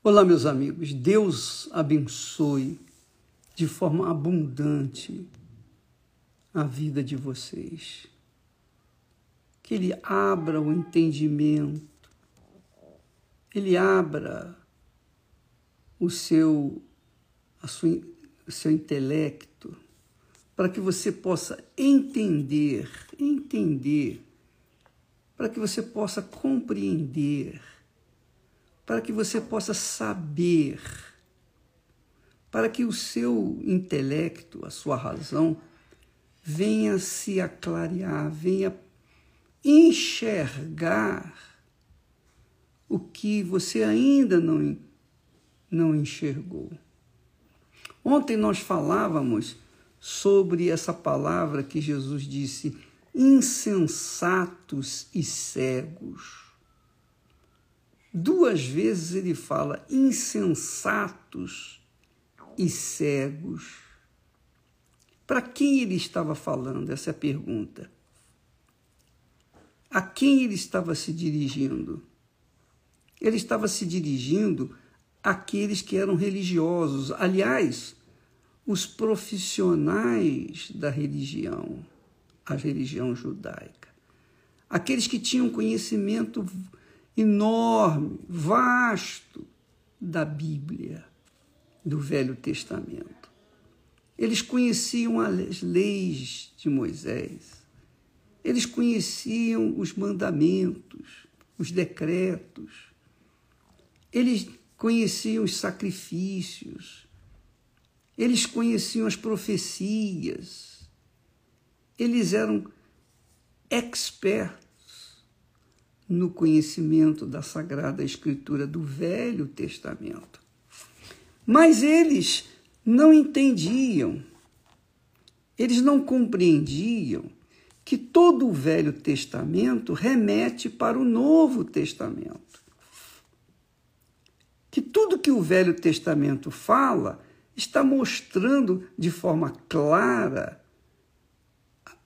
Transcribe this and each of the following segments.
Olá, meus amigos. Deus abençoe de forma abundante a vida de vocês. Que Ele abra o entendimento, Ele abra o seu, a sua, o seu intelecto, para que você possa entender, entender, para que você possa compreender para que você possa saber, para que o seu intelecto, a sua razão, venha se aclarear, venha enxergar o que você ainda não, não enxergou. Ontem nós falávamos sobre essa palavra que Jesus disse: insensatos e cegos. Duas vezes ele fala insensatos e cegos. Para quem ele estava falando? Essa é a pergunta. A quem ele estava se dirigindo? Ele estava se dirigindo àqueles que eram religiosos, aliás, os profissionais da religião, a religião judaica, aqueles que tinham conhecimento enorme, vasto da Bíblia, do Velho Testamento. Eles conheciam as leis de Moisés, eles conheciam os mandamentos, os decretos, eles conheciam os sacrifícios, eles conheciam as profecias, eles eram expertos no conhecimento da Sagrada Escritura do Velho Testamento. Mas eles não entendiam, eles não compreendiam que todo o Velho Testamento remete para o Novo Testamento. Que tudo que o Velho Testamento fala está mostrando de forma clara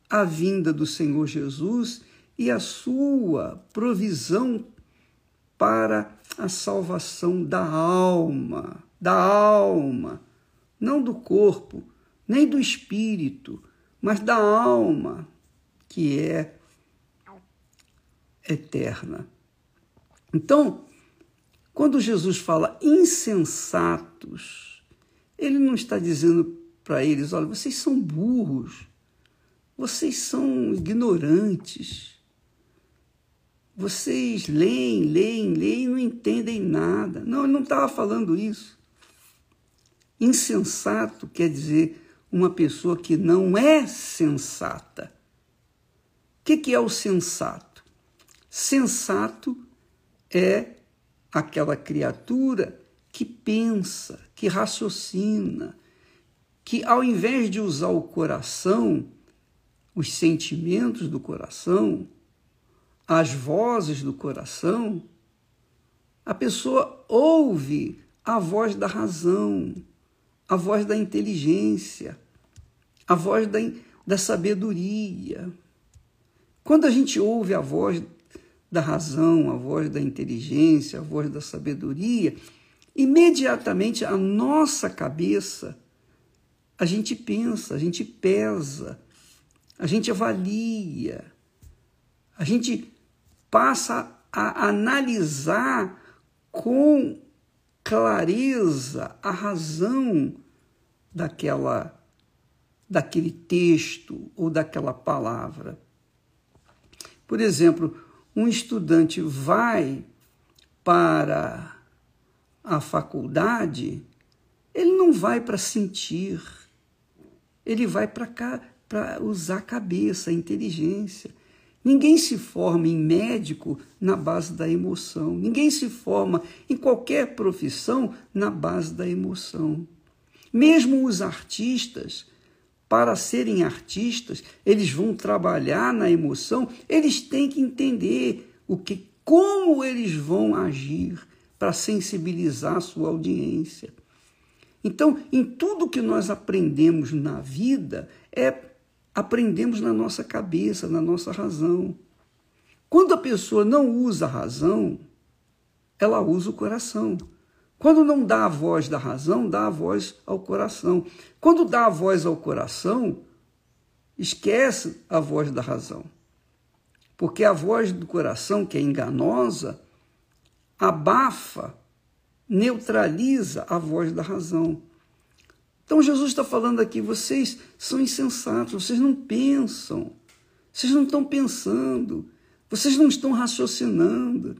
a vinda do Senhor Jesus e a sua provisão para a salvação da alma, da alma, não do corpo, nem do espírito, mas da alma, que é eterna. Então, quando Jesus fala insensatos, ele não está dizendo para eles: olha, vocês são burros, vocês são ignorantes, vocês leem, leem, leem e não entendem nada. Não, ele não estava falando isso. Insensato quer dizer uma pessoa que não é sensata. O que, que é o sensato? Sensato é aquela criatura que pensa, que raciocina, que ao invés de usar o coração, os sentimentos do coração, as vozes do coração, a pessoa ouve a voz da razão, a voz da inteligência, a voz da, da sabedoria. Quando a gente ouve a voz da razão, a voz da inteligência, a voz da sabedoria, imediatamente a nossa cabeça, a gente pensa, a gente pesa, a gente avalia, a gente passa a analisar com clareza a razão daquela daquele texto ou daquela palavra. Por exemplo, um estudante vai para a faculdade, ele não vai para sentir, ele vai para usar a cabeça, a inteligência. Ninguém se forma em médico na base da emoção. Ninguém se forma em qualquer profissão na base da emoção. Mesmo os artistas, para serem artistas, eles vão trabalhar na emoção, eles têm que entender o que como eles vão agir para sensibilizar a sua audiência. Então, em tudo que nós aprendemos na vida é aprendemos na nossa cabeça, na nossa razão. Quando a pessoa não usa a razão, ela usa o coração. Quando não dá a voz da razão, dá a voz ao coração. Quando dá a voz ao coração, esquece a voz da razão. Porque a voz do coração, que é enganosa, abafa, neutraliza a voz da razão. Então Jesus está falando aqui: vocês são insensatos, vocês não pensam, vocês não estão pensando, vocês não estão raciocinando.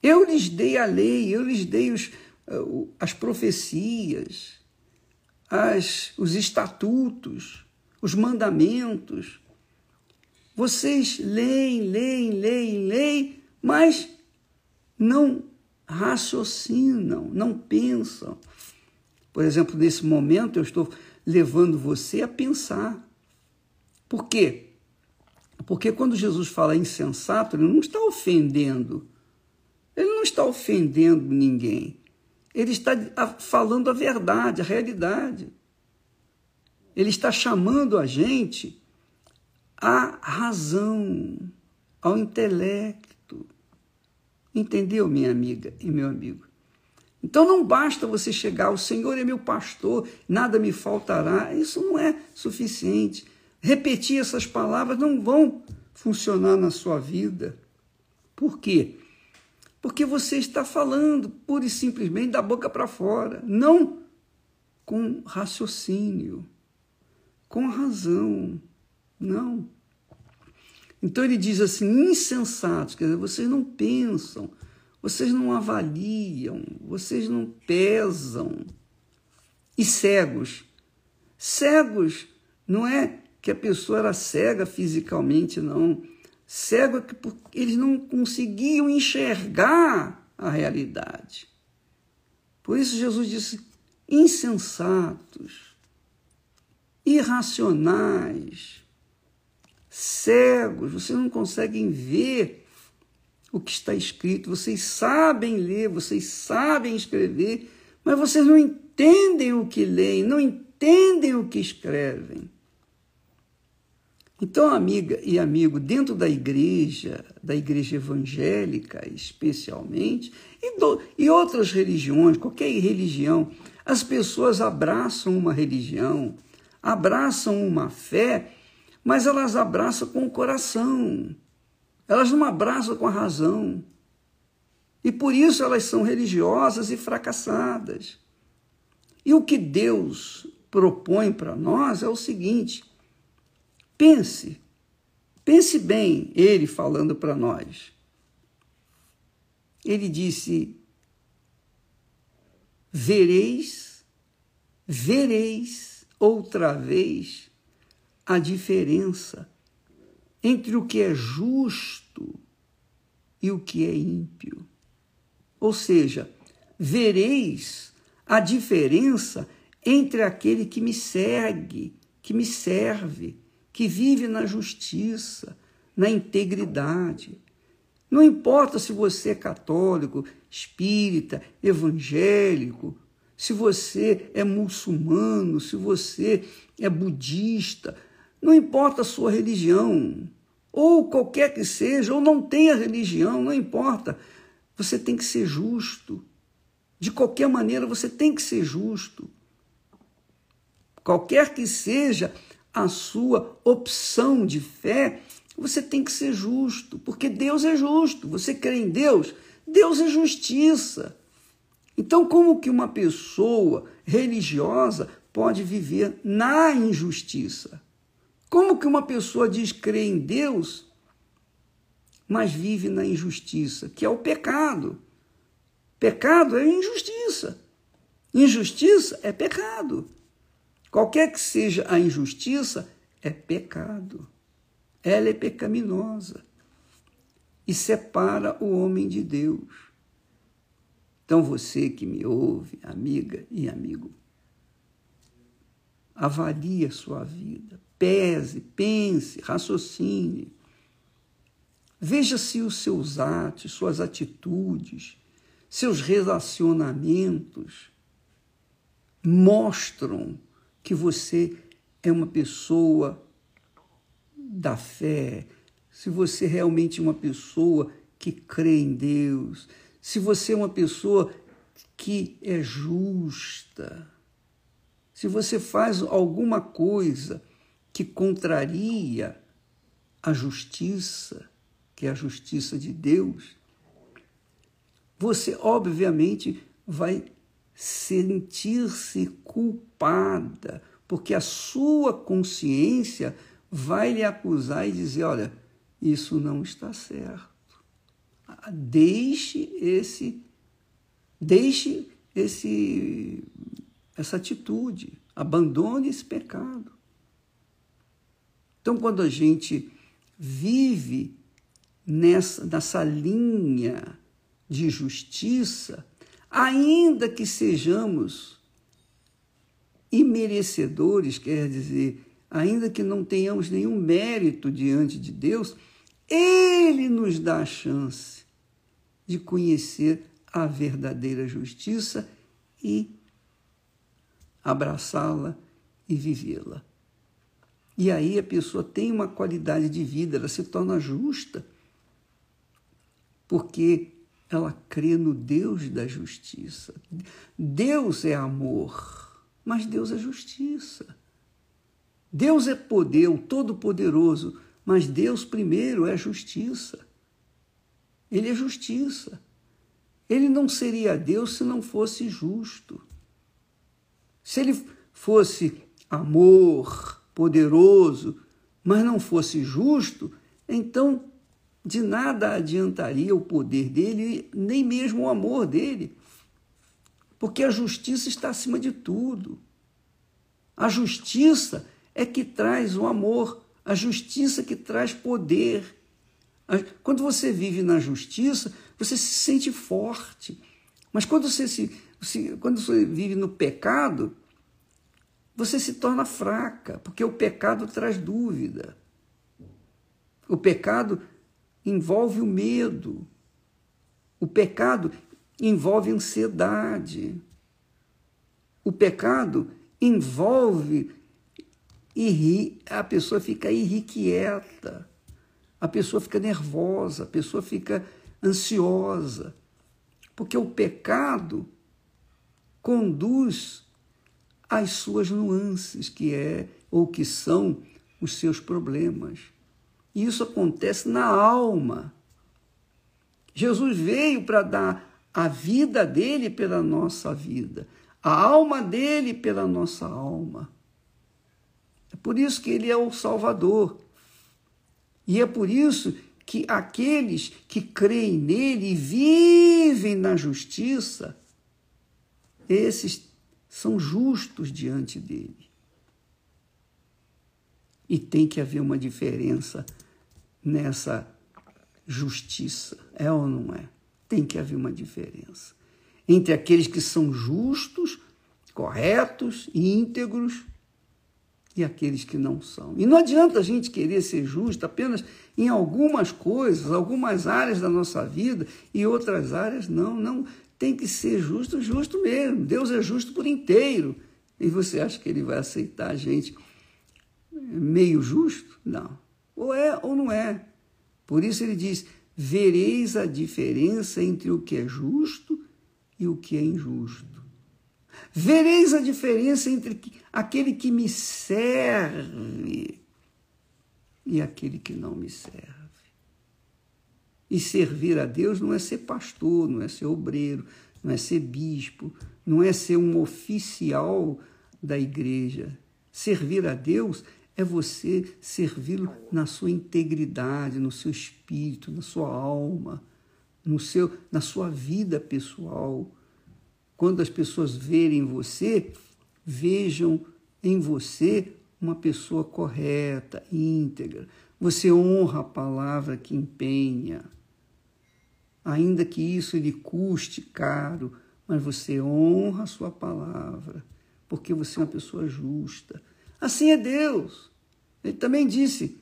Eu lhes dei a lei, eu lhes dei os, uh, as profecias, as, os estatutos, os mandamentos. Vocês leem, leem, leem, leem, mas não raciocinam, não pensam. Por exemplo, nesse momento eu estou levando você a pensar. Por quê? Porque quando Jesus fala insensato, ele não está ofendendo. Ele não está ofendendo ninguém. Ele está falando a verdade, a realidade. Ele está chamando a gente à razão, ao intelecto. Entendeu, minha amiga e meu amigo? Então não basta você chegar, o Senhor é meu pastor, nada me faltará. Isso não é suficiente. Repetir essas palavras não vão funcionar na sua vida. Por quê? Porque você está falando pura e simplesmente da boca para fora, não com raciocínio com razão. Não. Então ele diz assim: insensatos, quer dizer, vocês não pensam, vocês não avaliam, vocês não pesam. E cegos. Cegos não é que a pessoa era cega fisicamente, não. Cego é que eles não conseguiam enxergar a realidade. Por isso Jesus disse: insensatos irracionais, cegos, vocês não conseguem ver o que está escrito, vocês sabem ler, vocês sabem escrever, mas vocês não entendem o que leem, não entendem o que escrevem. Então, amiga e amigo, dentro da igreja, da igreja evangélica especialmente, e, do, e outras religiões, qualquer religião, as pessoas abraçam uma religião, abraçam uma fé, mas elas abraçam com o coração. Elas não abraçam com a razão. E por isso elas são religiosas e fracassadas. E o que Deus propõe para nós é o seguinte: pense, pense bem, ele falando para nós. Ele disse: vereis, vereis outra vez a diferença entre o que é justo e o que é ímpio. Ou seja, vereis a diferença entre aquele que me segue, que me serve, que vive na justiça, na integridade. Não importa se você é católico, espírita, evangélico, se você é muçulmano, se você é budista, não importa a sua religião, ou qualquer que seja, ou não tenha religião, não importa. Você tem que ser justo. De qualquer maneira, você tem que ser justo. Qualquer que seja a sua opção de fé, você tem que ser justo, porque Deus é justo. Você crê em Deus? Deus é justiça. Então, como que uma pessoa religiosa pode viver na injustiça? Como que uma pessoa diz crer em Deus, mas vive na injustiça, que é o pecado? Pecado é injustiça. Injustiça é pecado. Qualquer que seja a injustiça, é pecado. Ela é pecaminosa e separa o homem de Deus. Então você que me ouve, amiga e amigo, avalie a sua vida, pese, pense, raciocine. Veja se os seus atos, suas atitudes, seus relacionamentos mostram que você é uma pessoa da fé, se você realmente é uma pessoa que crê em Deus, se você é uma pessoa que é justa, se você faz alguma coisa que contraria a justiça, que é a justiça de Deus, você obviamente vai sentir-se culpada, porque a sua consciência vai lhe acusar e dizer: olha, isso não está certo. Deixe esse, deixe esse, essa atitude, abandone esse pecado. Então, quando a gente vive nessa, nessa linha de justiça, ainda que sejamos imerecedores, quer dizer, ainda que não tenhamos nenhum mérito diante de Deus, Ele nos dá a chance de conhecer a verdadeira justiça e abraçá-la e vivê-la. E aí a pessoa tem uma qualidade de vida, ela se torna justa, porque ela crê no Deus da justiça. Deus é amor, mas Deus é justiça. Deus é poder, o Todo-Poderoso, mas Deus primeiro é justiça. Ele é justiça. Ele não seria Deus se não fosse justo. Se ele fosse amor, poderoso, mas não fosse justo, então de nada adiantaria o poder dele, nem mesmo o amor dele. Porque a justiça está acima de tudo. A justiça é que traz o amor, a justiça que traz poder. Quando você vive na justiça, você se sente forte. Mas quando você, se, se, quando você vive no pecado, você se torna fraca, porque o pecado traz dúvida. O pecado envolve o medo. O pecado envolve ansiedade. O pecado envolve a pessoa fica irrequieta, a pessoa fica nervosa, a pessoa fica ansiosa, porque o pecado conduz às suas nuances, que é ou que são os seus problemas. E isso acontece na alma. Jesus veio para dar a vida dele pela nossa vida, a alma dele pela nossa alma. É por isso que ele é o Salvador. E é por isso que aqueles que creem nele e vivem na justiça, esses são justos diante dele. E tem que haver uma diferença nessa justiça, é ou não é? Tem que haver uma diferença entre aqueles que são justos, corretos e íntegros e aqueles que não são. E não adianta a gente querer ser justo apenas em algumas coisas, algumas áreas da nossa vida e outras áreas não. Não tem que ser justo, justo mesmo. Deus é justo por inteiro. E você acha que ele vai aceitar a gente meio justo? Não. Ou é ou não é. Por isso ele diz: vereis a diferença entre o que é justo e o que é injusto. Vereis a diferença entre aquele que me serve e aquele que não me serve. E servir a Deus não é ser pastor, não é ser obreiro, não é ser bispo, não é ser um oficial da igreja. Servir a Deus é você servi-lo na sua integridade, no seu espírito, na sua alma, no seu, na sua vida pessoal. Quando as pessoas verem você, vejam em você uma pessoa correta, íntegra. Você honra a palavra que empenha. Ainda que isso lhe custe caro, mas você honra a sua palavra, porque você é uma pessoa justa. Assim é Deus. Ele também disse: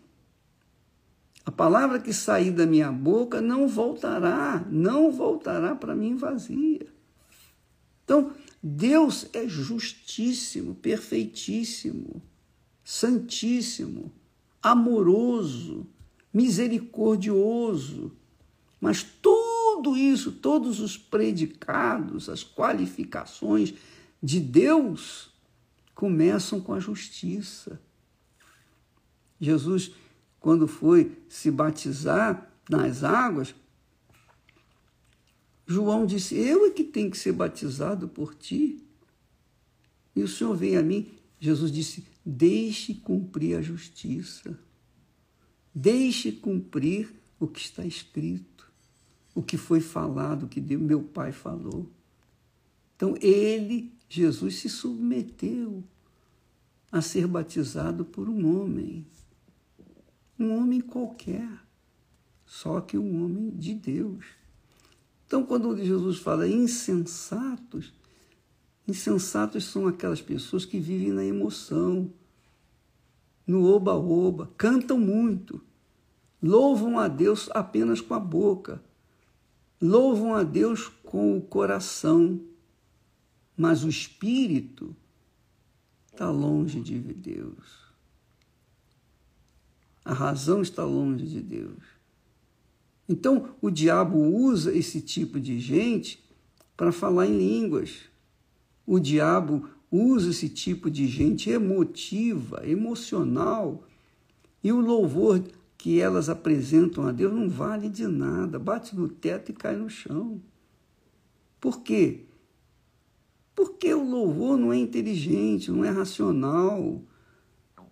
a palavra que sair da minha boca não voltará, não voltará para mim vazia. Então, Deus é justíssimo, perfeitíssimo, santíssimo, amoroso, misericordioso, mas tudo tudo isso, todos os predicados, as qualificações de Deus começam com a justiça. Jesus, quando foi se batizar nas águas, João disse: Eu é que tenho que ser batizado por ti. E o Senhor vem a mim. Jesus disse: Deixe cumprir a justiça. Deixe cumprir o que está escrito, o que foi falado, o que meu Pai falou. Então, ele, Jesus, se submeteu a ser batizado por um homem. Um homem qualquer, só que um homem de Deus. Então, quando Jesus fala insensatos, insensatos são aquelas pessoas que vivem na emoção, no oba-oba, cantam muito, louvam a Deus apenas com a boca, louvam a Deus com o coração, mas o espírito está longe de Deus. A razão está longe de Deus. Então, o diabo usa esse tipo de gente para falar em línguas. O diabo usa esse tipo de gente emotiva, emocional. E o louvor que elas apresentam a Deus não vale de nada, bate no teto e cai no chão. Por quê? Porque o louvor não é inteligente, não é racional,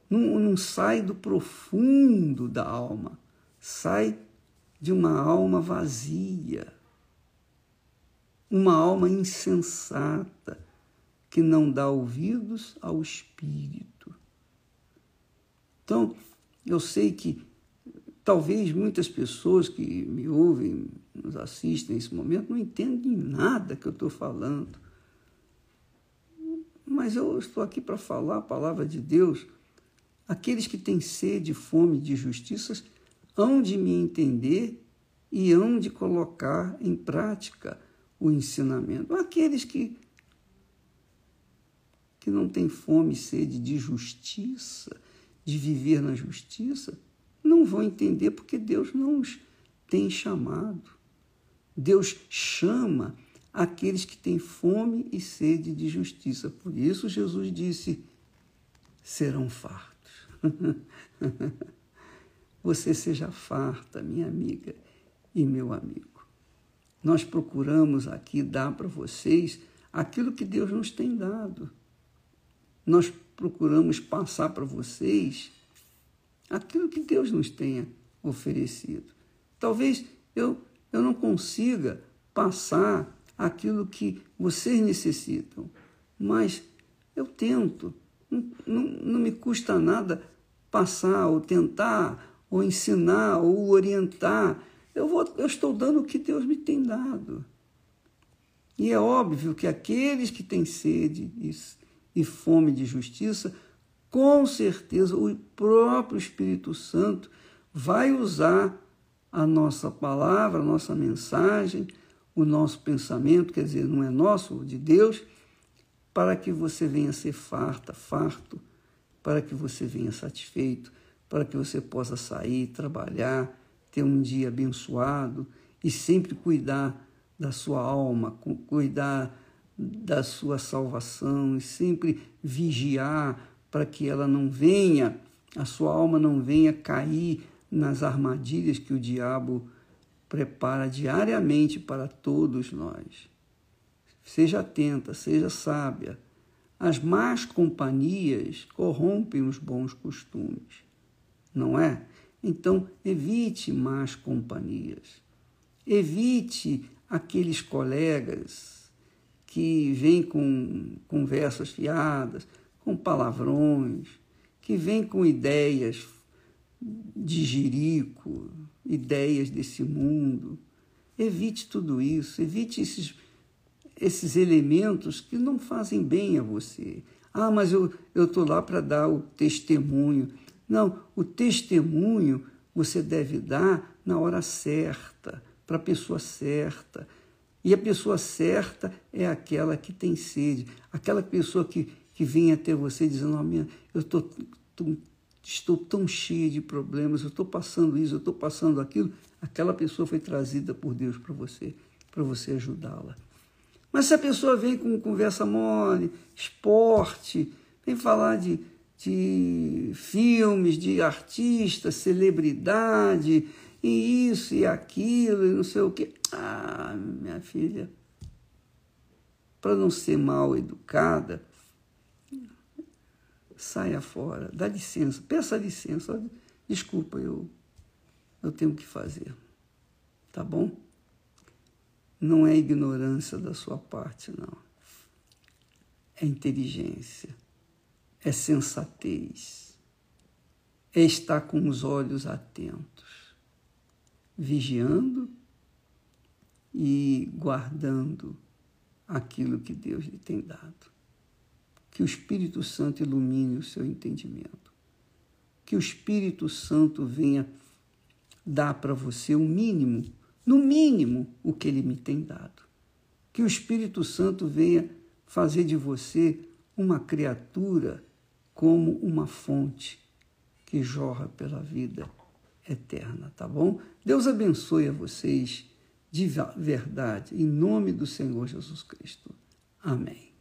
não, não sai do profundo da alma, sai de uma alma vazia, uma alma insensata que não dá ouvidos ao Espírito. Então, eu sei que talvez muitas pessoas que me ouvem, nos assistem nesse momento, não entendem nada que eu estou falando. Mas eu estou aqui para falar a palavra de Deus. Aqueles que têm sede fome de justiça hão de me entender e hão de colocar em prática o ensinamento. Aqueles que, que não têm fome e sede de justiça, de viver na justiça, não vão entender porque Deus não os tem chamado. Deus chama aqueles que têm fome e sede de justiça. Por isso Jesus disse: serão fartos. você seja farta, minha amiga e meu amigo. Nós procuramos aqui dar para vocês aquilo que Deus nos tem dado. Nós procuramos passar para vocês aquilo que Deus nos tenha oferecido. Talvez eu, eu não consiga passar aquilo que vocês necessitam, mas eu tento. Não, não, não me custa nada passar ou tentar ou ensinar, ou orientar. Eu, vou, eu estou dando o que Deus me tem dado. E é óbvio que aqueles que têm sede e, e fome de justiça, com certeza o próprio Espírito Santo vai usar a nossa palavra, a nossa mensagem, o nosso pensamento, quer dizer, não é nosso, de Deus, para que você venha ser farta, farto, para que você venha satisfeito, para que você possa sair, trabalhar, ter um dia abençoado e sempre cuidar da sua alma, cuidar da sua salvação e sempre vigiar para que ela não venha, a sua alma não venha cair nas armadilhas que o diabo prepara diariamente para todos nós. Seja atenta, seja sábia. As más companhias corrompem os bons costumes não é? Então, evite más companhias. Evite aqueles colegas que vêm com conversas fiadas, com palavrões, que vêm com ideias de jirico, ideias desse mundo. Evite tudo isso, evite esses, esses elementos que não fazem bem a você. Ah, mas eu estou lá para dar o testemunho. Não, o testemunho você deve dar na hora certa, para a pessoa certa. E a pessoa certa é aquela que tem sede, aquela pessoa que, que vem até você dizendo: oh, Eu estou estou tão cheia de problemas, eu estou passando isso, eu estou passando aquilo, aquela pessoa foi trazida por Deus para você, para você ajudá-la. Mas se a pessoa vem com conversa mole, esporte, vem falar de, de filmes, de artistas, celebridade, e isso e aquilo, e não sei o quê. Ah, minha filha, para não ser mal educada, saia fora, dá licença, peça licença, desculpa, eu, eu tenho que fazer, tá bom? Não é ignorância da sua parte, não. É inteligência, é sensatez, é estar com os olhos atentos, vigiando e guardando aquilo que Deus lhe tem dado. Que o Espírito Santo ilumine o seu entendimento. Que o Espírito Santo venha dar para você o mínimo, no mínimo, o que ele me tem dado. Que o Espírito Santo venha fazer de você uma criatura como uma fonte que jorra pela vida eterna, tá bom? Deus abençoe a vocês de verdade, em nome do Senhor Jesus Cristo. Amém.